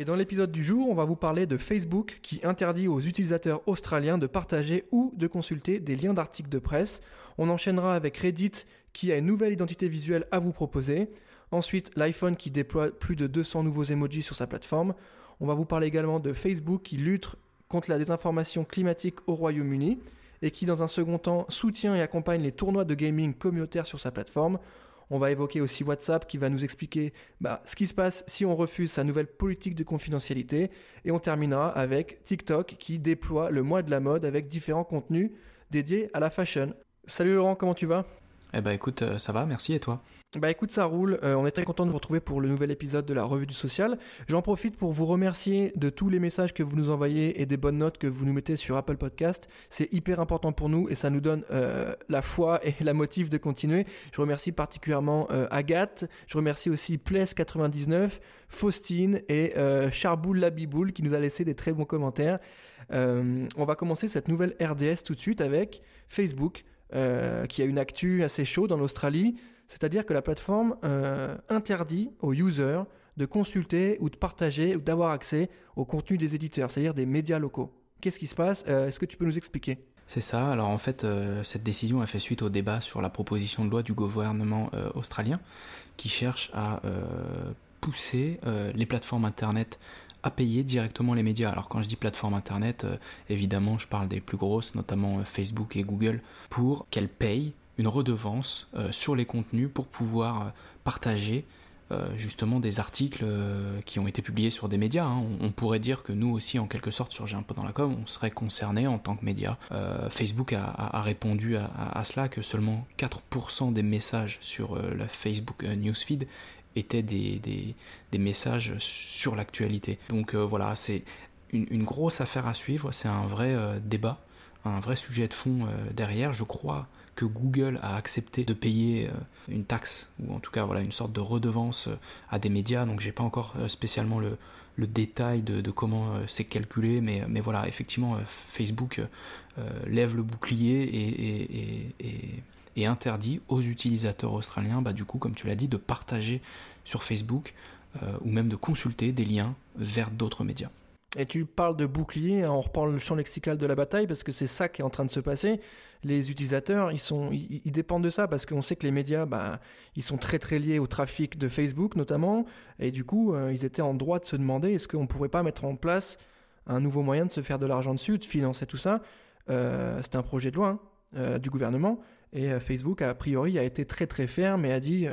et dans l'épisode du jour, on va vous parler de Facebook qui interdit aux utilisateurs australiens de partager ou de consulter des liens d'articles de presse. On enchaînera avec Reddit qui a une nouvelle identité visuelle à vous proposer. Ensuite, l'iPhone qui déploie plus de 200 nouveaux emojis sur sa plateforme. On va vous parler également de Facebook qui lutte contre la désinformation climatique au Royaume-Uni et qui dans un second temps soutient et accompagne les tournois de gaming communautaires sur sa plateforme. On va évoquer aussi WhatsApp qui va nous expliquer bah, ce qui se passe si on refuse sa nouvelle politique de confidentialité. Et on terminera avec TikTok qui déploie le mois de la mode avec différents contenus dédiés à la fashion. Salut Laurent, comment tu vas? Eh bah écoute, euh, ça va, merci et toi? Bah écoute, ça roule. Euh, on est très content de vous retrouver pour le nouvel épisode de la Revue du Social. J'en profite pour vous remercier de tous les messages que vous nous envoyez et des bonnes notes que vous nous mettez sur Apple Podcast. C'est hyper important pour nous et ça nous donne euh, la foi et la motive de continuer. Je remercie particulièrement euh, Agathe. Je remercie aussi Pless99, Faustine et Charboul Labiboul qui nous a laissé des très bons commentaires. on va commencer cette nouvelle RDS tout de suite avec Facebook qui a une actu assez chaude en Australie. C'est-à-dire que la plateforme euh, interdit aux users de consulter ou de partager ou d'avoir accès au contenu des éditeurs, c'est-à-dire des médias locaux. Qu'est-ce qui se passe euh, Est-ce que tu peux nous expliquer? C'est ça. Alors en fait, euh, cette décision a fait suite au débat sur la proposition de loi du gouvernement australien qui cherche à pousser les plateformes Internet à payer directement les médias. Alors quand je dis plateforme Internet, évidemment, je parle des plus grosses, notamment Facebook et Google, pour qu'elles payent une redevance euh, sur les contenus pour pouvoir euh, partager euh, justement des articles qui ont été publiés sur des médias. Hein. On, pourrait dire que nous aussi, en quelque sorte, sur J'ai un peu dans la com, on serait concerné en tant que média. Facebook a, répondu à, cela que seulement 4% des messages sur la Facebook Newsfeed étaient des, des, messages sur l'actualité. Donc voilà, c'est une, une, grosse affaire à suivre, c'est un vrai débat, un vrai sujet de fond derrière. Je crois que Google a accepté de payer euh, une taxe ou en tout cas voilà une sorte de redevance euh, à des médias. Donc j'ai pas encore euh, spécialement le, détail de, comment c'est calculé, mais, mais voilà effectivement Facebook lève le bouclier et, interdit aux utilisateurs australiens, bah, du coup comme tu l'as dit, de partager sur Facebook ou même de consulter des liens vers d'autres médias. Et tu parles de bouclier, hein, on reprend le champ lexical de la bataille parce que c'est ça qui est en train de se passer. Les utilisateurs, ils sont, ils, dépendent de ça parce qu'on sait que les médias, bah, ils sont très très liés au trafic de Facebook notamment, et du coup, euh, ils étaient en droit de se demander est-ce qu'on pourrait pas mettre en place un nouveau moyen de se faire de l'argent dessus, de financer tout ça? Euh, C'était un projet de loi hein, euh, du gouvernement et euh, Facebook a priori a été très très ferme et a dit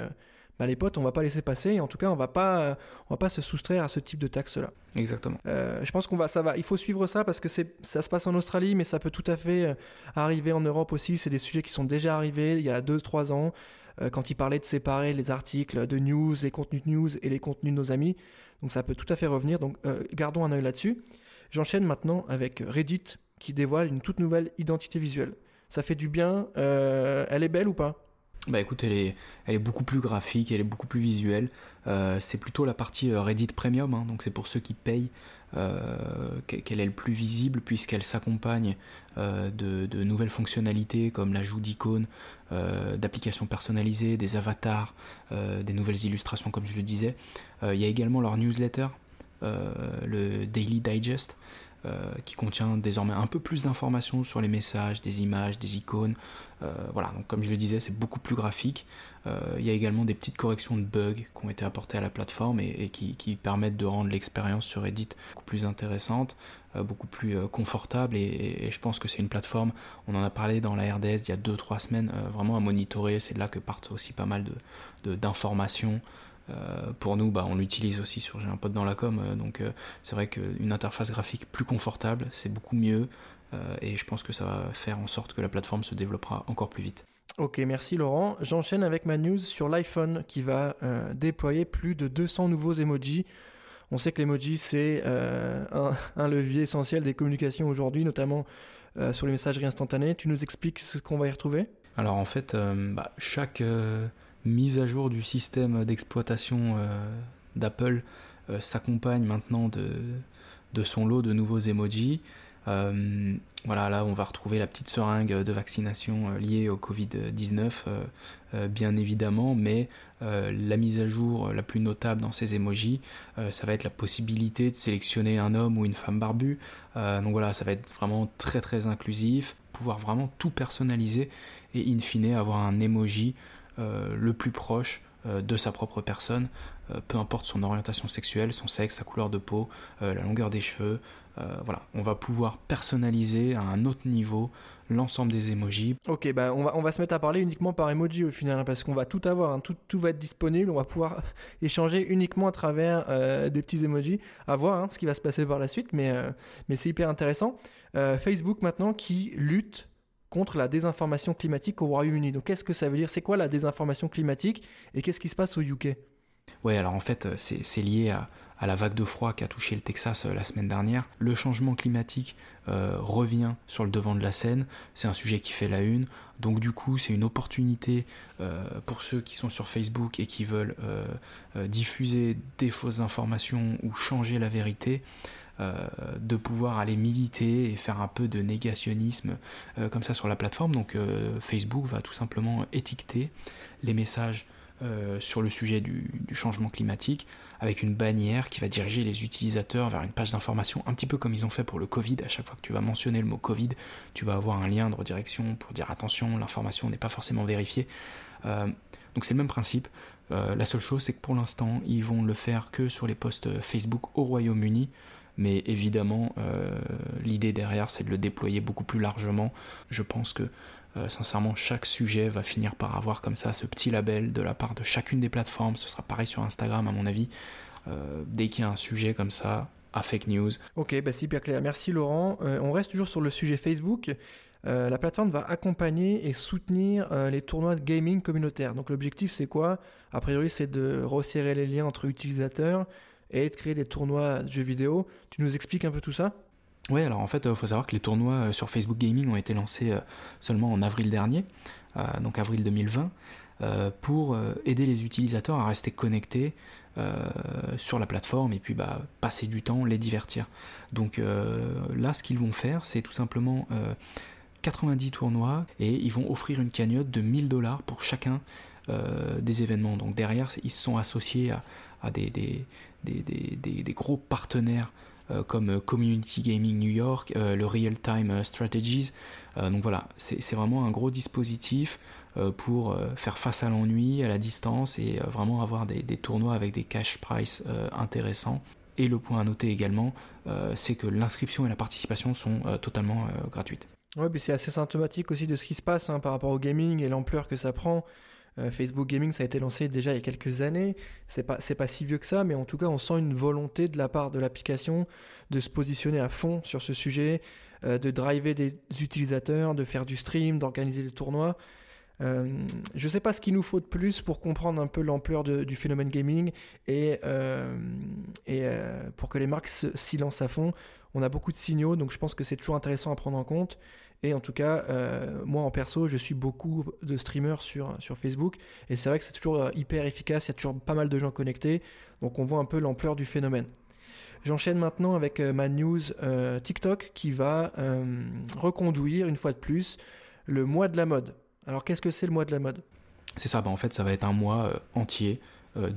bah, les potes, on va pas laisser passer. en tout cas, on va pas, on va pas se soustraire à ce type de taxe-là. Exactement. Euh, je pense qu'on va, ça va. Il faut suivre ça parce que c'est, ça se passe en Australie, mais ça peut tout à fait euh, arriver en Europe aussi. C'est des sujets qui sont déjà arrivés il y a 2-3 ans, euh, quand ils parlaient de séparer les articles de news, les contenus de news et les contenus de nos amis. Donc ça peut tout à fait revenir. Donc gardons un œil là-dessus. J'enchaîne maintenant avec Reddit qui dévoile une toute nouvelle identité visuelle. Ça fait du bien. elle est belle ou pas? Bah écoute, elle est, beaucoup plus graphique, elle est beaucoup plus visuelle. Euh, c'est plutôt la partie euh, Reddit Premium, hein, donc c'est pour ceux qui payent euh, qu'elle est le plus visible puisqu'elle s'accompagne de, nouvelles fonctionnalités comme l'ajout d'icônes, d'applications personnalisées, des avatars, des nouvelles illustrations comme je le disais. Il y a également leur newsletter, le Daily Digest. Euh, qui contient désormais un peu plus d'informations sur les messages, des images, des icônes. Euh, voilà, donc comme je le disais, c'est beaucoup plus graphique. Euh, il y a également des petites corrections de bugs qui ont été apportées à la plateforme et, qui, permettent de rendre l'expérience sur Reddit beaucoup plus intéressante, beaucoup plus confortable. Et, je pense que c'est une plateforme, on en a parlé dans la RDS il y a 2-3 semaines, vraiment à monitorer. C'est de là que partent aussi pas mal d'informations. Euh, pour nous, bah, on l'utilise aussi sur J'ai un pote dans la com, euh, donc euh, c'est vrai qu'une interface graphique plus confortable, c'est beaucoup mieux, et je pense que ça va faire en sorte que la plateforme se développera encore plus vite. Ok, merci Laurent. J'enchaîne avec ma news sur l'iPhone qui va déployer plus de 200 nouveaux emojis. On sait que l'emoji, c'est un, un, levier essentiel des communications aujourd'hui, notamment sur les messageries instantanées. Tu nous expliques ce qu'on va y retrouver? Alors en fait, bah, chaque mise à jour du système d'exploitation d'Apple s'accompagne maintenant de, son lot de nouveaux emojis. Euh, voilà, là on va retrouver la petite seringue de vaccination euh, liée au Covid-19, euh, bien évidemment, mais la mise à jour la plus notable dans ces emojis, ça va être la possibilité de sélectionner un homme ou une femme barbue. donc voilà, ça va être vraiment très très inclusif, pouvoir vraiment tout personnaliser et in fine avoir un emoji le plus proche de sa propre personne, peu importe son orientation sexuelle, son sexe, sa couleur de peau, la longueur des cheveux, euh, voilà, on va pouvoir personnaliser à un autre niveau l'ensemble des emojis. Ok, bah on va, on va se mettre à parler uniquement par emoji au final, hein, parce qu'on va tout avoir, hein. tout, tout, va être disponible, on va pouvoir échanger uniquement à travers euh, des petits emojis, à voir hein, ce qui va se passer par la suite, mais, euh, mais c'est hyper intéressant. Facebook maintenant qui lutte contre la désinformation climatique au Royaume-Uni. Donc qu'est-ce que ça veut dire? C'est quoi la désinformation climatique et qu'est-ce qui se passe au UK Ouais, alors en fait c'est lié à la vague de froid qui a touché le Texas euh, la semaine dernière. Le changement climatique euh, revient sur le devant de la scène, c'est un sujet qui fait la une, donc du coup c'est une opportunité euh, pour ceux qui sont sur Facebook et qui veulent diffuser des fausses informations ou changer la vérité. De pouvoir aller militer et faire un peu de négationnisme comme ça sur la plateforme. Donc Facebook va tout simplement étiqueter les messages sur le sujet du, changement climatique avec une bannière qui va diriger les utilisateurs vers une page d'information, un petit peu comme ils ont fait pour le Covid. À chaque fois que tu vas mentionner le mot Covid, tu vas avoir un lien de redirection pour dire attention, l'information n'est pas forcément vérifiée. Euh, donc c'est le même principe. Euh, la seule chose, c'est que pour l'instant, ils vont le faire que sur les posts Facebook au Royaume-Uni. Mais évidemment, euh, l'idée derrière, c'est de le déployer beaucoup plus largement. Je pense que euh, sincèrement, chaque sujet va finir par avoir comme ça ce petit label de la part de chacune des plateformes. Ce sera pareil sur Instagram, à mon avis. Euh, dès qu'il y a un sujet comme ça, à fake news. Ok, bah hyper clair. Merci Laurent. On reste toujours sur le sujet Facebook. la plateforme va accompagner et soutenir les tournois de gaming communautaire. Donc l'objectif c'est quoi? A priori c'est de resserrer les liens entre utilisateurs et de créer des tournois de jeux vidéo. Tu nous expliques un peu tout ça? Oui, alors en fait, il faut savoir que les tournois euh, sur Facebook Gaming ont été lancés euh, seulement en avril dernier, euh, donc avril 2020, pour aider les utilisateurs à rester connectés sur la plateforme et puis bah, passer du temps, les divertir. Donc là, ce qu'ils vont faire, c'est tout simplement 90 tournois et ils vont offrir une cagnotte de 1000 dollars pour chacun des événements. Donc derrière, ils se sont associés à, des, des, gros partenaires euh, comme euh, Community Gaming New York, euh, le Real Time Strategies. donc voilà, c'est vraiment un gros dispositif pour faire face à l'ennui, à la distance et vraiment avoir des, tournois avec des cash price intéressants. Et le point à noter également, c'est que l'inscription et la participation sont totalement gratuites. Ouais, c'est assez symptomatique aussi de ce qui se passe hein, par rapport au gaming et l'ampleur que ça prend. Euh, Facebook Gaming, ça a été lancé déjà il y a quelques années. C'est pas, pas si vieux que ça, mais en tout cas, on sent une volonté de la part de l'application de se positionner à fond sur ce sujet, euh, de driver des utilisateurs, de faire du stream, d'organiser des tournois. Euh, je ne sais pas ce qu'il nous faut de plus pour comprendre un peu l'ampleur du phénomène gaming et, et pour que les marques s'y lancent à fond. On a beaucoup de signaux, donc je pense que c'est toujours intéressant à prendre en compte. Et en tout cas, euh, moi en perso, je suis beaucoup de streamers sur, sur Facebook. Et c'est vrai que c'est toujours euh, hyper efficace, il y a toujours pas mal de gens connectés. Donc on voit un peu l'ampleur du phénomène. J'enchaîne maintenant avec euh, ma news TikTok qui va reconduire une fois de plus le mois de la mode. Alors qu'est-ce que c'est le mois de la mode? C'est ça, bah, en fait ça va être un mois entier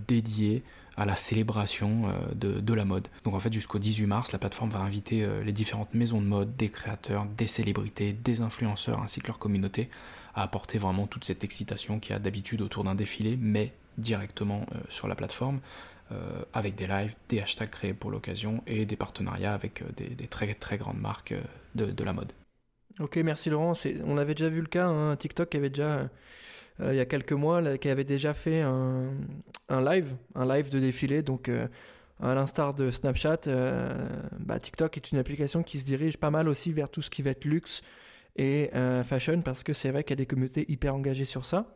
dédié à la célébration euh, de, la mode. Donc en fait jusqu'au 18 mars, la plateforme va inviter euh, les différentes maisons de mode, des créateurs, des célébrités, des influenceurs ainsi que leur communauté à apporter vraiment toute cette excitation qu'il y a d'habitude autour d'un défilé, mais directement euh, sur la plateforme. avec des lives, des hashtags créés pour l'occasion et des partenariats avec des, très très grandes marques de, la mode. Ok, merci Laurent. On avait déjà vu le cas, hein. TikTok avait déjà euh, il y a quelques mois qui avait déjà fait un, live, un live de défilé. Donc, euh, à l'instar de Snapchat, euh, bah, TikTok est une application qui se dirige pas mal aussi vers tout ce qui va être luxe et fashion parce que c'est vrai qu'il y a des communautés hyper engagées sur ça.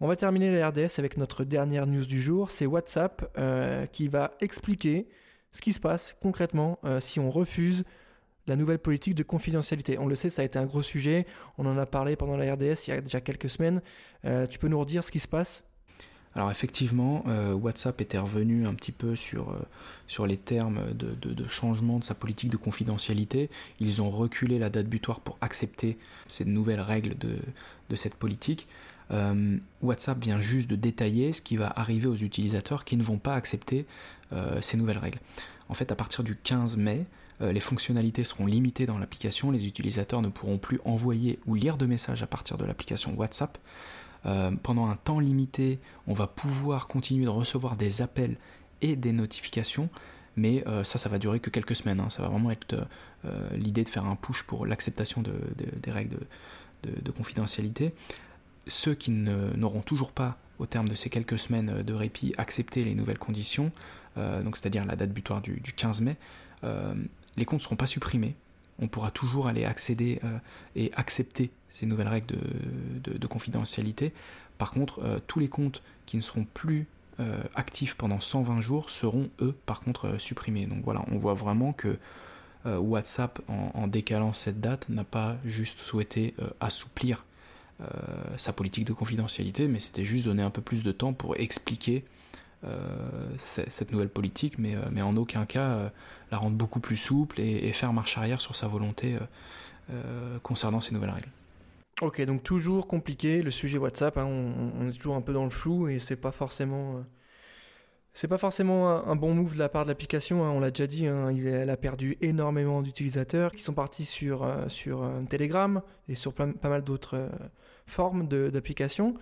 On va terminer la RDS avec notre dernière news du jour. C'est WhatsApp qui va expliquer ce qui se passe concrètement si on refuse la nouvelle politique de confidentialité. On le sait, ça a été un gros sujet. On en a parlé pendant la RDS il y a déjà quelques semaines. tu peux nous redire ce qui se passe? Alors effectivement, euh, WhatsApp était revenu un petit peu sur, euh, les termes de, changement de sa politique de confidentialité. Ils ont reculé la date butoir pour accepter ces nouvelles règles de, cette politique. Euh, WhatsApp vient juste de détailler ce qui va arriver aux utilisateurs qui ne vont pas accepter ces nouvelles règles. En fait, à partir du 15 mai, les fonctionnalités seront limitées dans l'application. Les utilisateurs ne pourront plus envoyer ou lire de messages à partir de l'application WhatsApp. Euh, pendant un temps limité, on va pouvoir continuer de recevoir des appels et des notifications, mais euh, ça, ça va durer que quelques semaines. Hein. Ça va vraiment être euh, l'idée de faire un push pour l'acceptation des règles de, confidentialité. Ceux qui n'auront toujours pas, au terme de ces quelques semaines de répit, accepté les nouvelles conditions, c'est-à-dire la date butoir du 15 mai, les comptes ne seront pas supprimés, on pourra toujours aller accéder euh, et accepter ces nouvelles règles de, confidentialité. Par contre, euh, tous les comptes qui ne seront plus euh, actifs pendant 120 jours seront, eux, par contre, supprimés. Donc voilà, on voit vraiment que WhatsApp, en, décalant cette date, n'a pas juste souhaité assouplir sa politique de confidentialité, mais c'était juste donner un peu plus de temps pour expliquer cette nouvelle politique, mais, euh, mais en aucun cas euh, la rendre beaucoup plus souple et, faire marche arrière sur sa volonté concernant ces nouvelles règles. Ok, donc toujours compliqué le sujet WhatsApp. Hein, on, est toujours un peu dans le flou et c'est pas forcément. c'est pas forcément un, bon move de la part de l'application, hein, on l'a déjà dit, hein, elle a perdu énormément d'utilisateurs qui sont partis sur, sur Telegram et sur pas mal d'autres formes d'applications.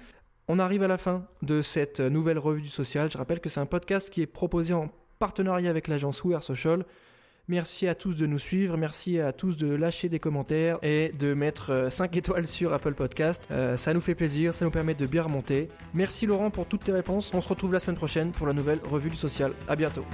On arrive à la fin de cette nouvelle revue du social. Je rappelle que c'est un podcast qui est proposé en partenariat avec l'agence We Social. Merci à tous de nous suivre, merci à tous de lâcher des commentaires et de mettre 5 euh, étoiles sur Apple Podcast. Euh, ça nous fait plaisir, ça nous permet de bien remonter. Merci Laurent pour toutes tes réponses. On se retrouve la semaine prochaine pour la nouvelle revue du social. À bientôt.